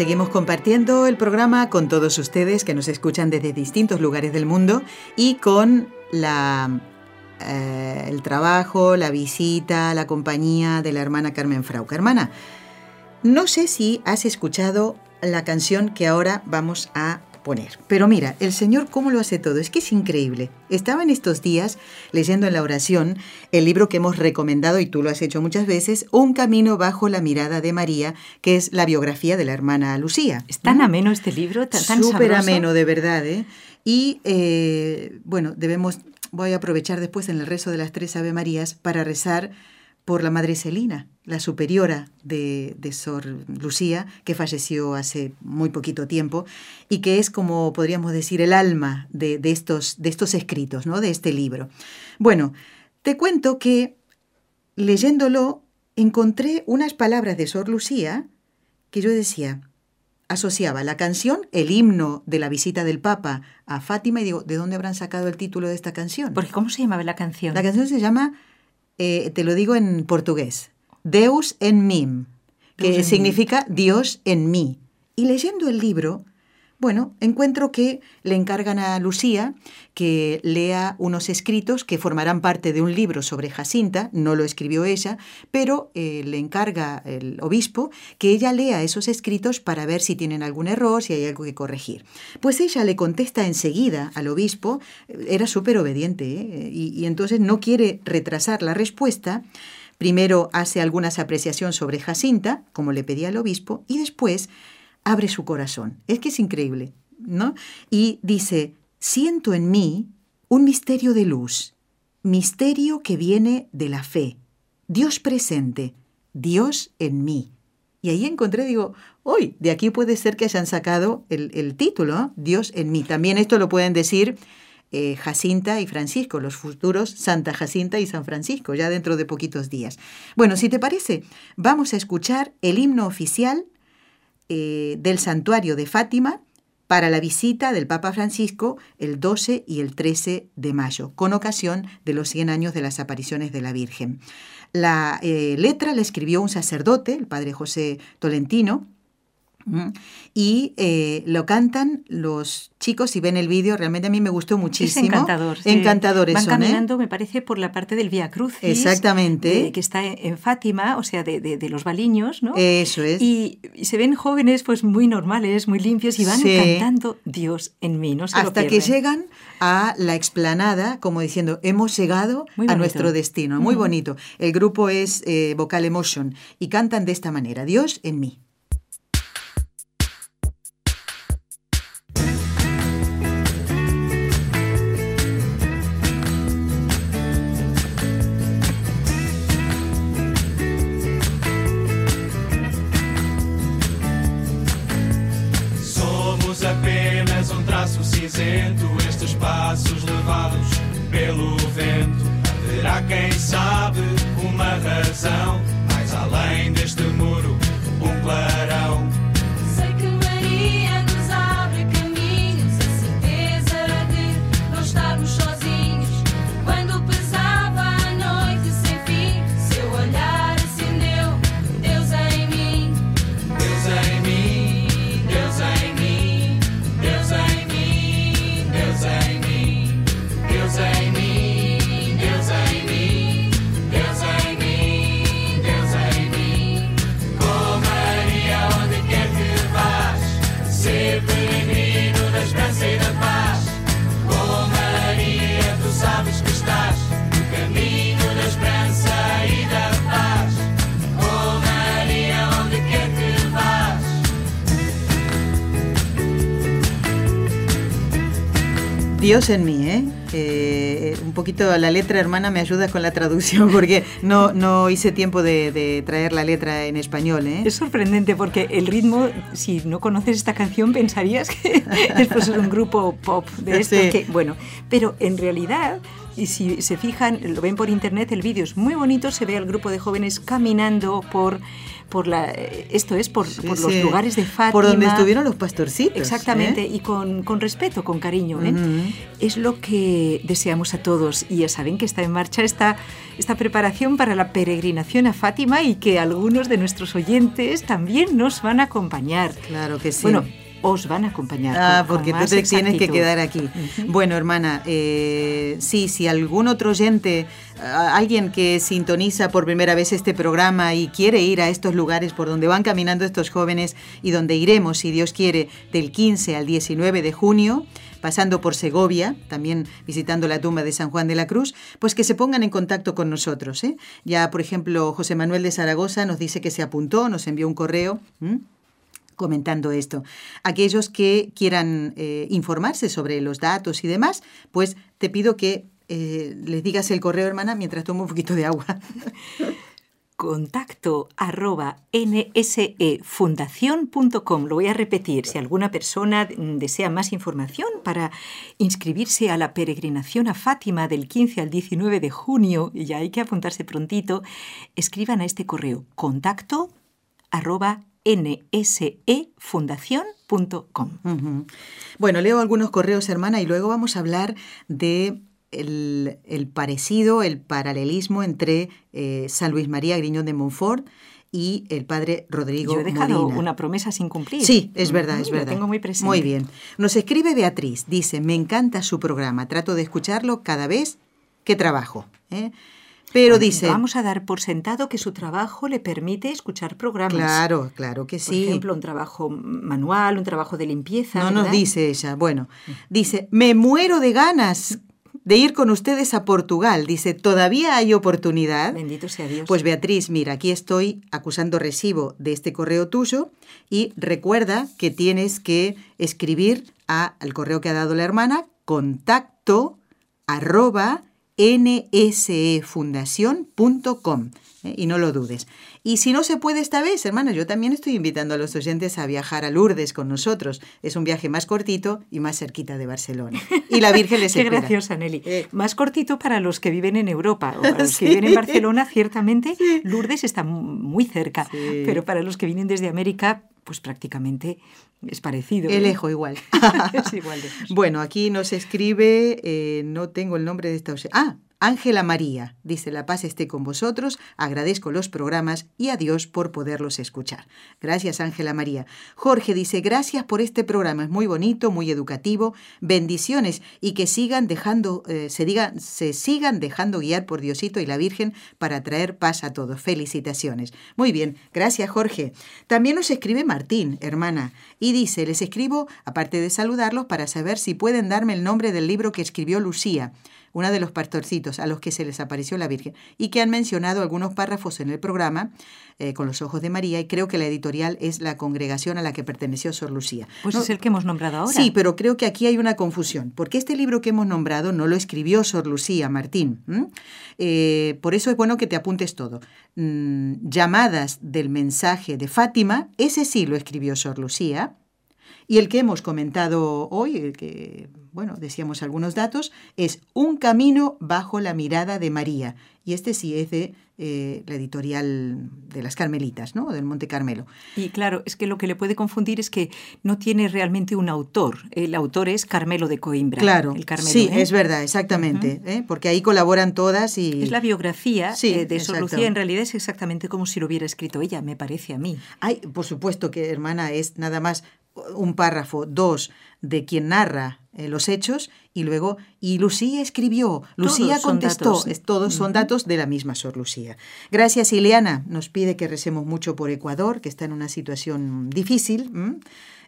A: Seguimos compartiendo el programa con todos ustedes que nos escuchan desde distintos lugares del mundo y con la, eh, el trabajo, la visita, la compañía de la hermana Carmen Frauca. Hermana, no sé si has escuchado la canción que ahora vamos a poner. Pero mira, el Señor cómo lo hace todo, es que es increíble. Estaba en estos días leyendo en la oración el libro que hemos recomendado y tú lo has hecho muchas veces, Un camino bajo la mirada de María, que es la biografía de la hermana Lucía.
B: Es tan ameno este libro, tan, tan
A: Súper ameno, de verdad, ¿eh? Y eh, bueno, debemos, voy a aprovechar después en el rezo de las tres Ave Marías para rezar por la Madre Celina, la superiora de, Sor Lucía, que falleció hace muy poquito tiempo y que es como podríamos decir el alma de, estos, de estos escritos, ¿no? de este libro. Bueno, te cuento que leyéndolo encontré unas palabras de Sor Lucía que yo decía, asociaba la canción, el himno de la visita del Papa a Fátima y digo, ¿de dónde habrán sacado el título de esta canción?
B: Porque ¿cómo se llamaba la canción?
A: La canción se llama eh, te lo digo en portugués, Deus en mim, que significa Dios en mí. Y leyendo el libro, bueno, encuentro que le encargan a Lucía que lea unos escritos que formarán parte de un libro sobre Jacinta, no lo escribió ella, pero eh, le encarga el obispo que ella lea esos escritos para ver si tienen algún error, si hay algo que corregir. Pues ella le contesta enseguida al obispo, era súper obediente, ¿eh? y, y entonces no quiere retrasar la respuesta. Primero hace algunas apreciaciones sobre Jacinta, como le pedía al obispo, y después abre su corazón. Es que es increíble, ¿no? Y dice, siento en mí un misterio de luz, misterio que viene de la fe, Dios presente, Dios en mí. Y ahí encontré, digo, hoy, de aquí puede ser que hayan sacado el, título, Dios en mí. También esto lo pueden decir eh, Jacinta y Francisco, los futuros Santa Jacinta y San Francisco, ya dentro de poquitos días. Bueno, si te parece, vamos a escuchar el himno oficial eh, del santuario de Fátima para la visita del Papa Francisco el 12 y el 13 de mayo, con ocasión de los 100 años de las apariciones de la Virgen. La eh, letra la escribió un sacerdote, el padre José Tolentino, Y eh, lo cantan los chicos, si ven el vídeo, realmente a mí me gustó muchísimo.
B: Es encantador.
A: Encantadores
B: Van
A: son, ¿eh?
B: caminando, me parece, por la parte del Vía Crucis.
A: Exactamente.
B: de- que está en Fátima, o sea, de, de- de los baliños, ¿no?
A: Eso es.
B: Y, y se ven jóvenes, pues muy normales, muy limpios, y van
A: Sí.
B: cantando Dios en mí, no se lo
A: Hasta que
B: pierden.
A: llegan a la explanada, como diciendo, hemos llegado a nuestro destino. Muy bonito. El grupo es eh, Vocal Emotion y cantan de esta manera, Dios en mí.
D: Vento. Haverá quem sabe uma razão, mais além deste muro, um clarão.
A: Dios en mí, ¿eh? Eh, un poquito la letra hermana me ayuda con la traducción porque no, no hice tiempo de, de traer la letra en español, ¿eh?
B: Es sorprendente porque el ritmo, si no conoces esta canción, pensarías que es pues, un grupo pop de esto.
A: Sí.
B: Que, bueno, pero en realidad, y si se fijan, lo ven por internet, el vídeo es muy bonito, se ve al grupo de jóvenes caminando por, por la, esto es, por,
A: Sí,
B: por los lugares de Fátima.
A: Por donde estuvieron los pastorcitos.
B: Exactamente,
A: ¿eh?
B: y con, con respeto, con cariño. ¿eh? Es lo que deseamos a todos. Y ya saben que está en marcha esta, esta preparación para la peregrinación a Fátima y que algunos de nuestros oyentes también nos van a acompañar.
A: Claro que sí.
B: Bueno, os van a acompañar.
A: Ah,
B: con- con
A: porque tú te tienes que quedar aquí. Bueno, hermana, eh, sí, si algún otro oyente, alguien que sintoniza por primera vez este programa y quiere ir a estos lugares por donde van caminando estos jóvenes y donde iremos, si Dios quiere, del 15 al 19 de junio, pasando por Segovia, también visitando la tumba de San Juan de la Cruz, pues que se pongan en contacto con nosotros. ¿eh? Ya, por ejemplo, José Manuel de Zaragoza nos dice que se apuntó, nos envió un correo. Comentando esto. Aquellos que quieran eh, informarse sobre los datos y demás, pues te pido que eh, les digas el correo, hermana, mientras tomo un poquito de agua.
B: contacto arroba nsefundación.com. Lo voy a repetir. Si alguna persona desea más información para inscribirse a la peregrinación a Fátima del 15 al 19 de junio, y ya hay que apuntarse prontito, escriban a este correo contacto arroba nsefundación.com.
A: Bueno, leo algunos correos, hermana, y luego vamos a hablar de el, el parecido, el paralelismo entre eh, San Luis María Griñón de Montfort y el padre Rodrigo
B: Yo he dejado
A: Molina.
B: una promesa sin cumplir.
A: Sí, es verdad, es
B: lo
A: verdad.
B: tengo muy presente.
A: Muy bien. Nos escribe Beatriz, dice, me encanta su programa, trato de escucharlo cada vez que trabajo. ¿eh? Pero dice...
B: Vamos a dar por sentado que su trabajo le permite escuchar programas.
A: Claro, claro que
B: Por
A: sí.
B: ejemplo, un trabajo manual, un trabajo de limpieza.
A: no nos dice ella. Bueno, dice, me muero de ganas de ir con ustedes a Portugal. Dice, ¿todavía hay oportunidad?
B: Bendito sea Dios.
A: Pues Beatriz, mira, aquí estoy acusando recibo de este correo tuyo y recuerda que tienes que escribir a- al correo que ha dado la hermana, contacto arroba nsefundación.com ¿eh? y no lo dudes. Y si no se puede esta vez, hermana, yo también estoy invitando a los oyentes a viajar a Lourdes con nosotros. Es un viaje más cortito y más cerquita de Barcelona. Y la Virgen les
B: Qué
A: espera.
B: graciosa, Nelly.
A: Eh.
B: Más cortito para los que viven en Europa. O para los
A: Sí.
B: que viven en Barcelona, ciertamente, Lourdes está mu- muy cerca.
A: Sí.
B: Pero para los que vienen desde América, pues prácticamente es parecido.
A: El
B: ¿eh?
A: igual.
B: es igual de.
A: Bueno, aquí nos escribe, eh, no tengo el nombre de esta... Ah, Ángela María dice, la paz esté con vosotros, agradezco los programas y a Dios por poderlos escuchar. Gracias Ángela María. Jorge dice, gracias por este programa, es muy bonito, muy educativo, bendiciones y que sigan dejando, eh, se, digan, se sigan dejando guiar por Diosito y la Virgen para traer paz a todos. Felicitaciones. Muy bien, gracias Jorge. También nos escribe Martín, hermana, y dice, les escribo, aparte de saludarlos, para saber si pueden darme el nombre del libro que escribió Lucía una de los pastorcitos a los que se les apareció la Virgen, y que han mencionado algunos párrafos en el programa eh, con los ojos de María, y creo que la editorial es la congregación a la que perteneció Sor Lucía.
B: Pues
A: No-
B: es el que hemos nombrado ahora.
A: Sí, pero creo que aquí hay una confusión, porque este libro que hemos nombrado no lo escribió Sor Lucía Martín. Eh, por eso es bueno que te apuntes todo. Mm, llamadas del mensaje de Fátima, ese sí lo escribió Sor Lucía. Y el que hemos comentado hoy, el que, bueno, decíamos algunos datos, es Un camino bajo la mirada de María. Y este sí es de eh, la editorial de las Carmelitas, ¿no? O del Monte Carmelo.
B: Y claro, es que lo que le puede confundir es que no tiene realmente un autor. El autor es Carmelo de Coimbra.
A: Claro,
B: el Carmelo,
A: sí,
B: ¿eh?
A: es verdad, exactamente, ¿eh? porque ahí colaboran todas y...
B: Es la biografía
A: Sí,
B: de Sor. Lucía. En realidad es exactamente como si lo hubiera escrito ella, me parece a mí.
A: Ay, por supuesto que, hermana, es nada más un párrafo, dos, de quien narra eh, los hechos y luego, y Lucía escribió, Lucía
B: Todos
A: contestó. Es- todos son datos de la misma Sor Lucía. Gracias, Ileana. Nos pide que recemos mucho por Ecuador, que está en una situación difícil.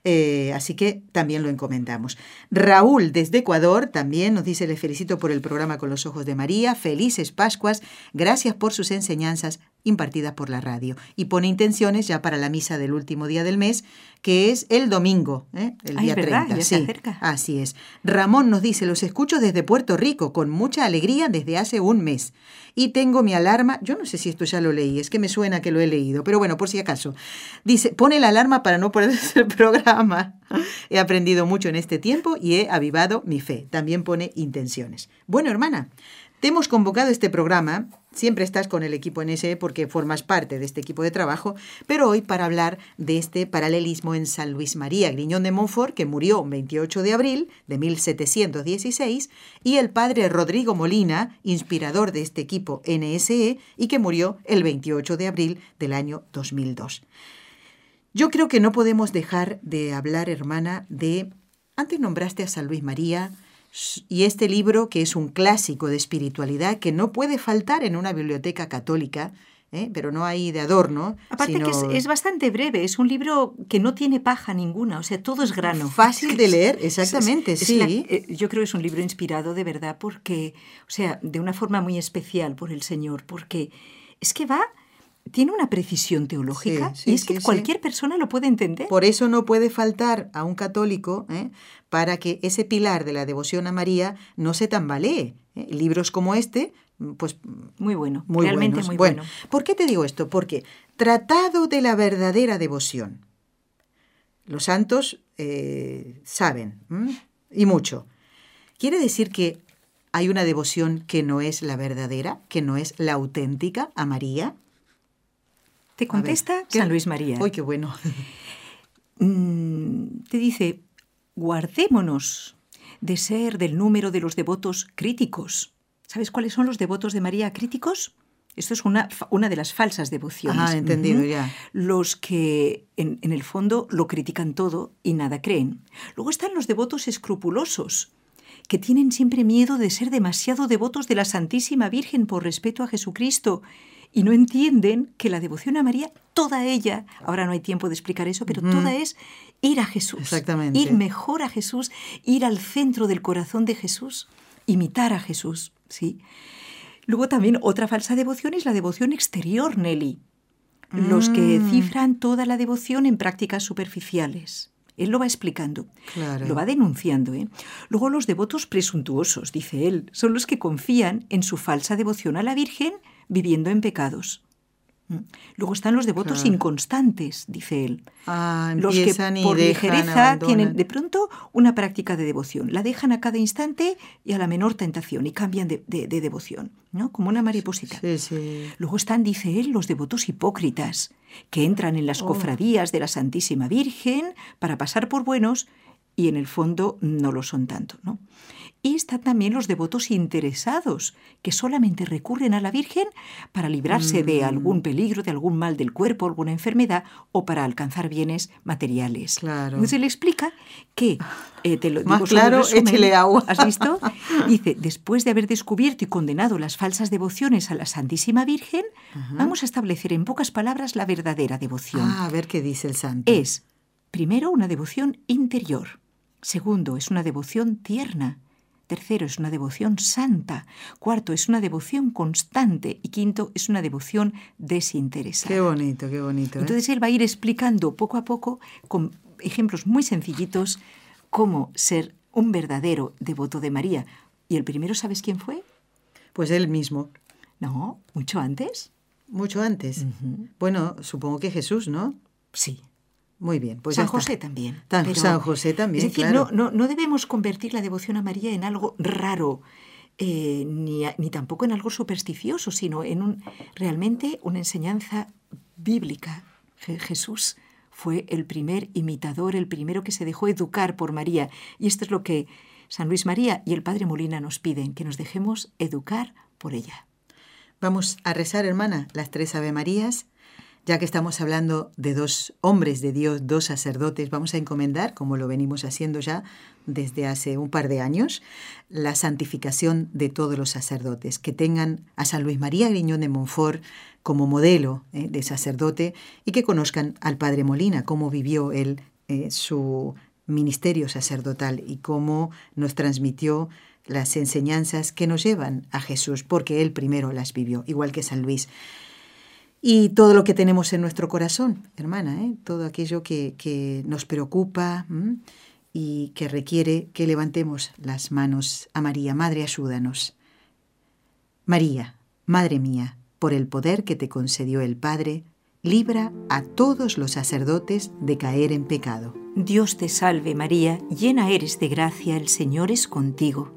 A: Eh, así que también lo encomendamos. Raúl desde Ecuador también nos dice, le felicito por el programa Con los Ojos de María, felices Pascuas, gracias por sus enseñanzas impartidas por la radio. Y pone intenciones ya para la misa del último día del mes, que es el domingo, ¿eh? el
B: Ay,
A: día
B: ¿verdad?
A: 30.
B: Ya se
A: sí,
B: acerca.
A: así es. Ramón nos dice, los escucho desde Puerto Rico con mucha alegría desde hace un mes. Y tengo mi alarma, yo no sé si esto ya lo leí, es que me suena que lo he leído, pero bueno, por si acaso. Dice, pone la alarma para no perderse el programa. He aprendido mucho en este tiempo y he avivado mi fe. También pone intenciones. Bueno, hermana, te hemos convocado este programa. Siempre estás con el equipo NSE porque formas parte de este equipo de trabajo, pero hoy para hablar de este paralelismo en San Luis María Griñón de Montfort, que murió un 28 de abril de 1716, y el padre Rodrigo Molina, inspirador de este equipo NSE, y que murió el 28 de abril del año 2002. Yo creo que no podemos dejar de hablar, hermana, de... Antes nombraste a San Luis María y este libro que es un clásico de espiritualidad que no puede faltar en una biblioteca católica, ¿eh? pero no hay de adorno.
B: Aparte que es, es bastante breve, es un libro que no tiene paja ninguna, o sea, todo es grano.
A: Fácil de leer, exactamente,
B: es- es
A: sí.
B: la- eh, yo creo que es un libro inspirado de verdad porque, o sea, de una forma muy especial por el Señor, porque es que va, tiene una precisión teológica
A: Sí, sí,
B: y es que
A: sí.
B: cualquier persona lo puede entender.
A: Por eso no puede faltar a un católico ¿eh? Para que ese pilar de la devoción a María no se tambalee. ¿eh? Libros como este, pues
B: Muy bueno,
A: muy
B: realmente
A: buenos.
B: muy
A: bueno,
B: bueno.
A: ¿por qué te digo esto? Porque tratado de la verdadera devoción. Los santos eh, saben, ¿m? y mucho. Quiere decir que hay una devoción que no es la verdadera, que no es la auténtica a María.
B: Te contesta. San Luis María.
A: ¡Uy, qué bueno!
B: Mm, te dice, guardémonos de ser del número de los devotos críticos. ¿Sabes cuáles son los devotos de María críticos? Esto es una, una de las falsas devociones.
A: Ah, entendido, ya.
B: Los que en, en el fondo lo critican todo y nada creen. Luego están los devotos escrupulosos, que tienen siempre miedo de ser demasiado devotos de la Santísima Virgen por respeto a Jesucristo y no entienden que la devoción a María, toda ella, ahora no hay tiempo de explicar eso, pero toda es ir a Jesús.
A: Exactamente.
B: Ir mejor a Jesús, ir al centro del corazón de Jesús, imitar a Jesús, ¿sí? Luego también otra falsa devoción es la devoción exterior, Nelly. Los que
A: Mm.
B: cifran toda la devoción en prácticas superficiales. Él lo va explicando,
A: Claro.
B: lo va denunciando. ¿eh? Luego los devotos presuntuosos, dice él, son los que confían en su falsa devoción a la Virgen viviendo en pecados. Luego están los devotos
A: Claro.
B: inconstantes, dice él.
A: Ah,
B: los que por ligereza
A: abandonan.
B: tienen de pronto una práctica de devoción. La dejan a cada instante y a la menor tentación y cambian de, de- de devoción, ¿no? Como una mariposita.
A: Sí, sí.
B: Luego están, dice él, los devotos hipócritas, que entran en las
A: Oh.
B: cofradías de la Santísima Virgen para pasar por buenos y en el fondo no lo son tanto, ¿no? Y están también los devotos interesados, que solamente recurren a la Virgen para librarse
A: Mm.
B: de algún peligro, de algún mal del cuerpo, alguna enfermedad o para alcanzar bienes materiales.
A: Claro.
B: Entonces le explica que, eh, te lo
A: Más
B: digo
A: claro,
B: resumen,
A: échele agua.
B: ¿Has visto? Dice, después de haber descubierto y condenado las falsas devociones a la Santísima Virgen, vamos a establecer en pocas palabras la verdadera devoción
A: Ah, a ver qué dice el santo.
B: es, primero, una devoción interior. Segundo, es una devoción tierna. Tercero, es una devoción santa. Cuarto, es una devoción constante. Y quinto, es una devoción desinteresada.
A: Qué bonito, qué bonito. ¿eh?
B: Entonces él va a ir explicando poco a poco, con ejemplos muy sencillitos, cómo ser un verdadero devoto de María. Y el primero, ¿sabes quién fue?
A: Pues él mismo,
B: No, mucho antes.
A: mucho antes. Bueno, supongo que Jesús, ¿no?
B: Sí.
A: Muy bien. Pues
B: San
A: ya está.
B: José también.
A: Tan- San José también,
B: Es decir,
A: claro.
B: no, no, no debemos convertir la devoción a María en algo raro, eh, ni, ni tampoco en algo supersticioso, sino en un, realmente una enseñanza bíblica. Je- Jesús fue el primer imitador, el primero que se dejó educar por María. Y esto es lo que San Luis María y el Padre Molina nos piden, que nos dejemos educar por ella.
A: Vamos a rezar, hermana, las tres Ave Marías. Ya que estamos hablando de dos hombres de Dios, dos sacerdotes, vamos a encomendar, como lo venimos haciendo ya desde hace un par de años, la santificación de todos los sacerdotes, que tengan a San Luis María Griñón de Montfort como modelo eh, de sacerdote y que conozcan al Padre Molina, cómo vivió él eh, su ministerio sacerdotal y cómo nos transmitió las enseñanzas que nos llevan a Jesús, porque él primero las vivió, igual que San Luis. Y todo lo que tenemos en nuestro corazón, hermana, ¿eh? todo aquello que, nos preocupa y que requiere que levantemos las manos a María. Madre, ayúdanos. María, Madre mía, por el poder que te concedió el Padre, libra a todos los sacerdotes de caer en pecado.
B: Dios te salve María, llena eres de gracia, el Señor es contigo.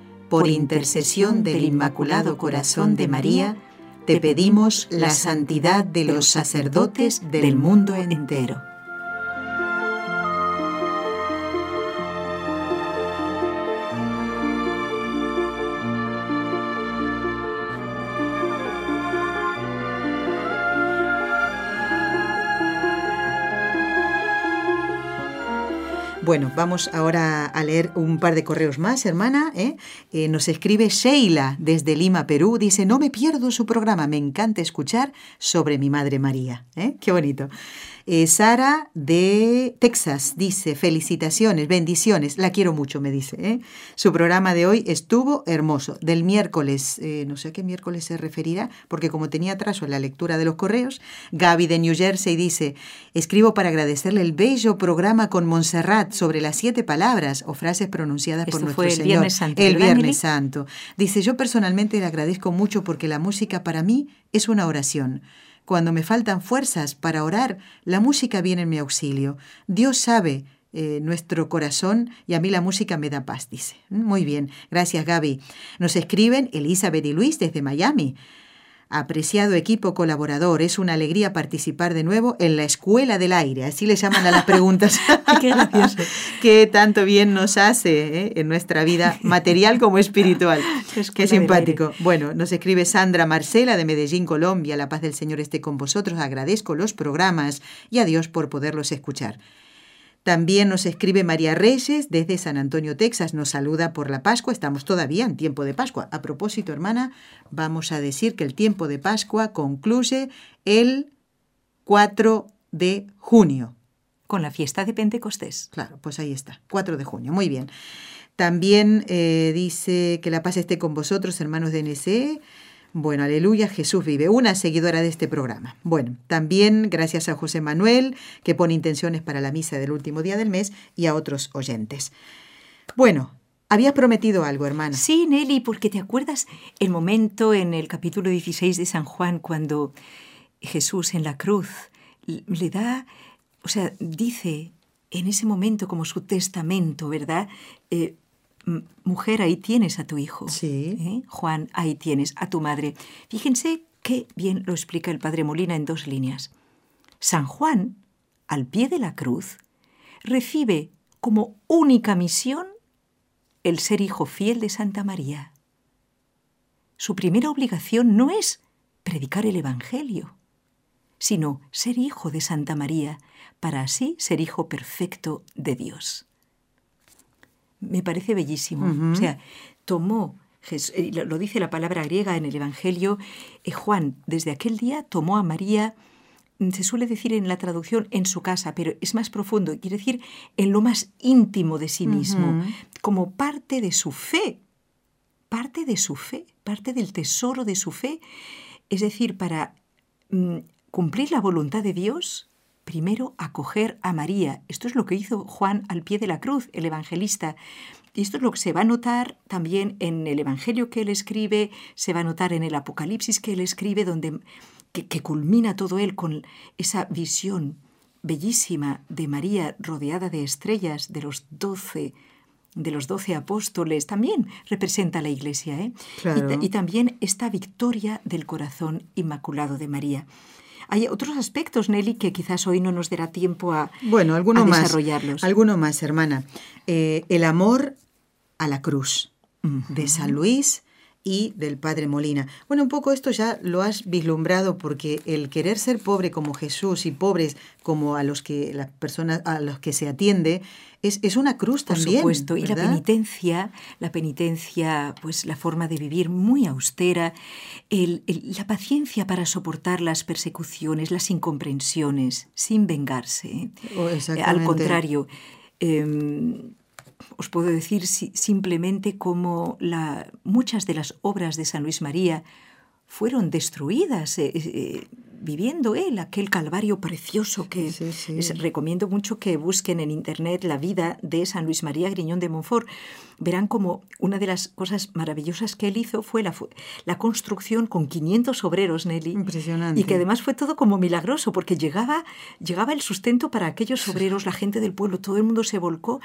A: por intercesión del Inmaculado Corazón de María, te pedimos la santidad de los sacerdotes del mundo entero. Bueno, vamos ahora a leer un par de correos más, hermana. ¿eh? Eh, nos escribe Sheila desde Lima, Perú. Dice, no me pierdo su programa, me encanta escuchar sobre mi Madre María. ¿eh? Qué bonito. Eh, Sara de Texas dice, felicitaciones, bendiciones, la quiero mucho, me dice. ¿eh? Su programa de hoy estuvo hermoso. Del miércoles, eh, no sé a qué miércoles se referirá, porque como tenía atraso en la lectura de los correos, Gaby de New Jersey dice, escribo para agradecerle el bello programa con Montserrat sobre las siete palabras o frases pronunciadas por nuestro
B: fue el
A: Señor.
B: Viernes Santo,
A: El
B: ¿verdad,
A: Viernes
B: Emily?
A: Santo. Dice, yo personalmente le agradezco mucho porque la música para mí es una oración. Cuando me faltan fuerzas para orar, la música viene en mi auxilio. Dios sabe eh, nuestro corazón y a mí la música me da paz, dice. Mm, Muy bien, gracias Gaby. Nos escriben Elizabeth y Luis desde Miami. Apreciado equipo colaborador, es una alegría participar de nuevo en la Escuela del Aire, así le llaman a las preguntas.
B: Qué gracioso.
A: que tanto bien nos hace ¿eh? en nuestra vida material como espiritual. Qué simpático. Bueno, nos escribe Sandra Marcela de Medellín, Colombia. La paz del Señor esté con vosotros. Agradezco los programas y a Dios por poderlos escuchar. También nos escribe María Reyes desde San Antonio, Texas. Nos saluda por la Pascua. Estamos todavía en tiempo de Pascua. A propósito, hermana, vamos a decir que el tiempo de Pascua concluye el 4 de junio.
B: Con la fiesta de Pentecostés.
A: Claro, pues ahí está, 4 de junio, muy bien. También eh, dice que la paz esté con vosotros, hermanos de NC. Bueno, aleluya, Jesús vive, una seguidora de este programa. Bueno, también gracias a José Manuel, que pone intenciones para la misa del último día del mes, y a otros oyentes. Bueno, habías prometido algo, hermana.
B: Sí, Nelly, porque te acuerdas el momento en el capítulo 16 de San Juan cuando Jesús en la cruz le da, o sea, dice en ese momento como su testamento, ¿verdad? Eh, mujer, ahí tienes a tu hijo.
A: Sí.
B: ¿eh? Juan, ahí tienes a tu madre. Fíjense qué bien lo explica el padre Molina en dos líneas. San Juan, al pie de la cruz, recibe como única misión el ser hijo fiel de Santa María. Su primera obligación no es predicar el Evangelio, sino ser hijo de Santa María, para así ser hijo perfecto de Dios. Me parece bellísimo. O sea, tomó, eh, lo lo dice la palabra griega en el Evangelio, eh, Juan, desde aquel día tomó a María, mm, se suele decir en la traducción en su casa, pero es más profundo, quiere decir en lo más íntimo de sí mismo, como parte de su fe, parte de su fe, parte del tesoro de su fe, es decir, para mm, cumplir la voluntad de Dios, primero acoger a María. Esto es lo que hizo Juan al pie de la cruz, el evangelista. Y esto es lo que se va a notar también en el Evangelio que él escribe, se va a notar en el Apocalipsis que él escribe, donde que, que culmina todo él con esa visión bellísima de María rodeada de estrellas, de los doce de los doce apóstoles, también representa la Iglesia. ¿eh? Y
A: Claro.
B: ta- y también esta victoria del corazón inmaculado de María. Hay otros aspectos, Nelly, que quizás hoy no nos dará tiempo a,
A: Bueno, alguno
B: a
A: más.
B: desarrollarlos.
A: Alguno más, hermana. Eh, el amor a la cruz de San Luis y del Padre Molina. Bueno, un poco esto ya lo has vislumbrado porque el querer ser pobre como Jesús y pobres como a los que las personas a los que se atiende es, es una cruz
B: Por
A: también.
B: supuesto, y la penitencia, la penitencia, pues la forma de vivir muy austera, el- el- la paciencia para soportar las persecuciones, las incomprensiones, sin vengarse. ¿eh?
A: Oh,
B: Eh, Al contrario, em, os puedo decir si- simplemente cómo muchas de las obras de San Luis María fueron destruidas, eh, eh, viviendo él aquel calvario precioso que
A: Sí, sí.
B: les recomiendo mucho que busquen en internet la vida de San Luis María Griñón de Montfort. Verán como una de las cosas maravillosas que él hizo fue la, fu- la construcción con 500 obreros, Nelly.
A: Impresionante.
B: Y que además fue todo como milagroso, porque llegaba, llegaba el sustento para aquellos obreros, la gente del pueblo, todo el mundo se volcó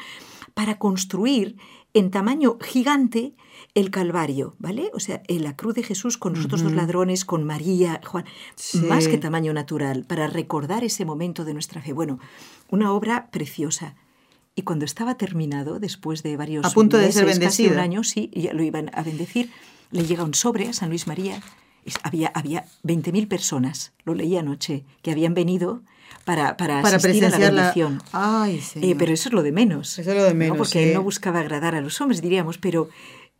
B: para construir en tamaño gigante el Calvario, ¿vale? O sea, en la cruz de Jesús con nosotros dos ladrones, con María, Juan,
A: Sí.
B: más que tamaño natural, para recordar ese momento de nuestra fe. Bueno, una obra preciosa. Y cuando estaba terminado, después de varios
A: A punto de ser
B: meses, casi un
A: bendecido.
B: año, sí, ya lo iban a bendecir, le llega un sobre a San Luis María. Había, había 20.000 personas, lo leí anoche, que habían venido para, para,
A: Para
B: asistir a la
A: presenciar la-
B: bendición.
A: Ay,
B: Eh, pero eso es lo de menos.
A: Eso es lo de
B: ¿no?
A: menos,
B: Porque
A: sí.
B: él no buscaba agradar a los hombres, diríamos, pero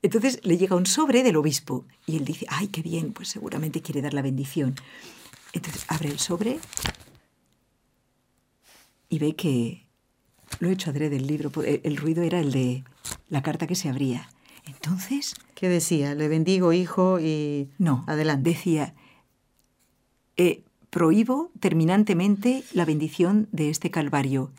B: entonces le llega un sobre del obispo y él dice, ay, qué bien, pues seguramente quiere dar la bendición. Entonces abre el sobre y ve que lo he hecho adrede del libro, el, el ruido era el de la carta que se abría. Entonces,
A: ¿Qué decía? Le bendigo, hijo, y
B: no,
A: adelante.
B: decía, eh, prohíbo terminantemente la bendición de este calvario,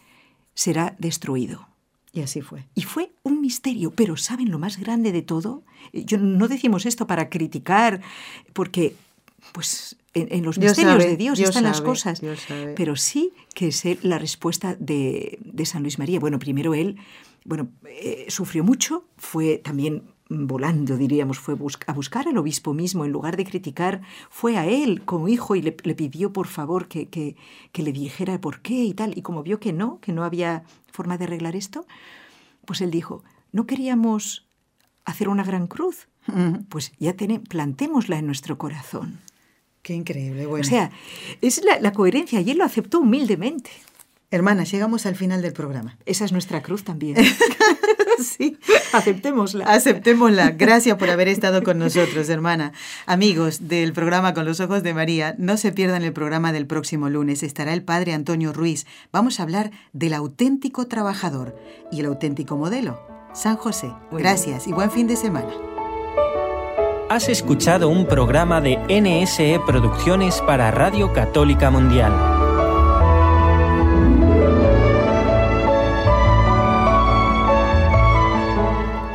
B: será destruido.
A: Y así fue.
B: Y fue un misterio, pero ¿saben lo más grande de todo? Eh, Yo no decimos esto para criticar, porque pues en, en los
A: Dios
B: misterios
A: sabe,
B: de Dios,
A: Dios
B: están las cosas.
A: Dios sabe.
B: Pero sí que es la respuesta de, de San Luis María. Bueno, primero él, bueno, eh, sufrió mucho, fue también volando, diríamos, fue bus- a buscar al obispo mismo, en lugar de criticar, fue a él como hijo y le, le pidió por favor que, que- que le dijera por qué y tal. Y como vio que no, que no había forma de arreglar esto, pues él dijo, no queríamos hacer una gran cruz, pues ya plantémosla en nuestro corazón.
A: Qué increíble. Bueno,
B: O sea, es la, la coherencia y él lo aceptó humildemente.
A: Hermanas, llegamos al final del programa.
B: Esa es nuestra cruz también.
A: sí.
B: Aceptémosla.
A: Aceptémosla. Gracias por haber estado con nosotros, hermana. Amigos del programa Con los Ojos de María, no se pierdan el programa del próximo lunes. Estará el padre Antonio Ruiz. Vamos a hablar del auténtico trabajador y el auténtico modelo, San José.
B: Muy
A: Gracias y buen fin de semana.
E: Has escuchado un programa de NSE Producciones para Radio Católica Mundial.